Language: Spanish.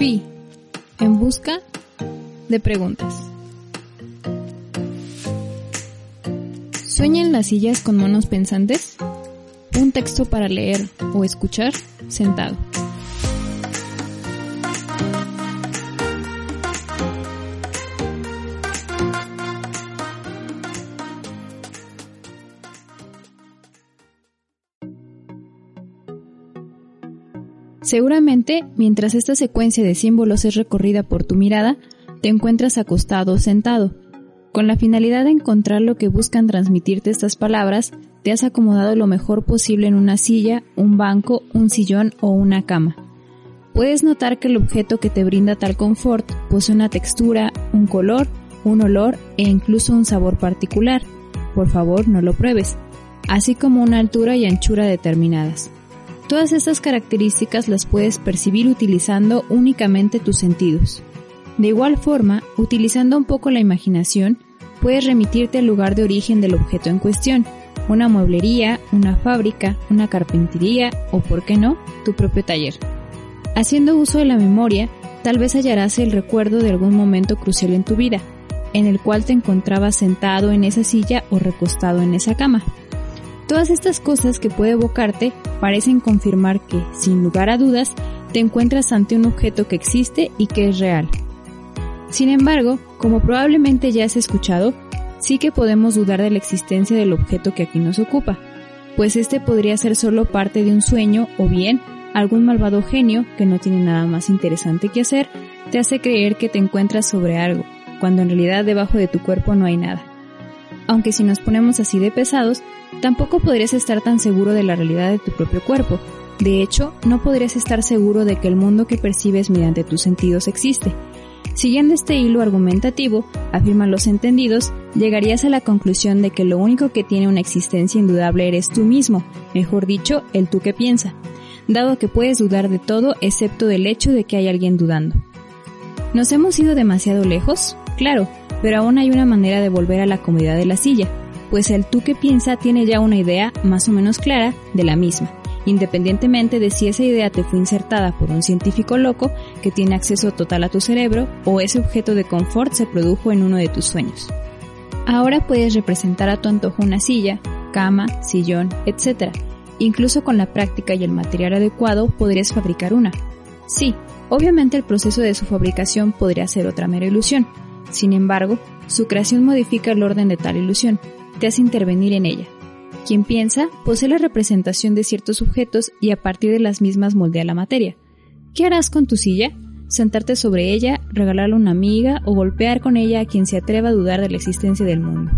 Fi, en busca de preguntas. ¿Sueñan las sillas con monos pensantes? Un texto para leer o escuchar sentado. Seguramente, mientras esta secuencia de símbolos es recorrida por tu mirada, te encuentras acostado o sentado. Con la finalidad de encontrar lo que buscan transmitirte estas palabras, te has acomodado lo mejor posible en una silla, un banco, un sillón o una cama. Puedes notar que el objeto que te brinda tal confort posee una textura, un color, un olor e incluso un sabor particular. Por favor, no lo pruebes, así como una altura y anchura determinadas. Todas estas características las puedes percibir utilizando únicamente tus sentidos. De igual forma, utilizando un poco la imaginación, puedes remitirte al lugar de origen del objeto en cuestión, una mueblería, una fábrica, una carpintería o, por qué no, tu propio taller. Haciendo uso de la memoria, tal vez hallarás el recuerdo de algún momento crucial en tu vida, en el cual te encontrabas sentado en esa silla o recostado en esa cama. Todas estas cosas que puede evocarte parecen confirmar que, sin lugar a dudas, te encuentras ante un objeto que existe y que es real. Sin embargo, como probablemente ya has escuchado, sí que podemos dudar de la existencia del objeto que aquí nos ocupa, pues este podría ser solo parte de un sueño o bien algún malvado genio que no tiene nada más interesante que hacer te hace creer que te encuentras sobre algo, cuando en realidad debajo de tu cuerpo no hay nada. Aunque si nos ponemos así de pesados, Tampoco podrías estar tan seguro de la realidad de tu propio cuerpo. De hecho, no podrías estar seguro de que el mundo que percibes mediante tus sentidos existe. Siguiendo este hilo argumentativo, afirman los entendidos, llegarías a la conclusión de que lo único que tiene una existencia indudable eres tú mismo, mejor dicho, el tú que piensa, dado que puedes dudar de todo excepto del hecho de que hay alguien dudando. ¿Nos hemos ido demasiado lejos? Claro, pero aún hay una manera de volver a la comodidad de la silla, pues el tú que piensa tiene ya una idea más o menos clara de la misma, independientemente de si esa idea te fue insertada por un científico loco que tiene acceso total a tu cerebro o ese objeto de confort se produjo en uno de tus sueños. Ahora puedes representar a tu antojo una silla, cama, sillón, etc. Incluso con la práctica y el material adecuado podrías fabricar una. Sí, obviamente el proceso de su fabricación podría ser otra mera ilusión. Sin embargo, su creación modifica el orden de tal ilusión, te hace intervenir en ella. Quien piensa posee la representación de ciertos objetos y a partir de las mismas moldea la materia. ¿Qué harás con tu silla? ¿Sentarte sobre ella, regalarla a una amiga o golpear con ella a quien se atreva a dudar de la existencia del mundo?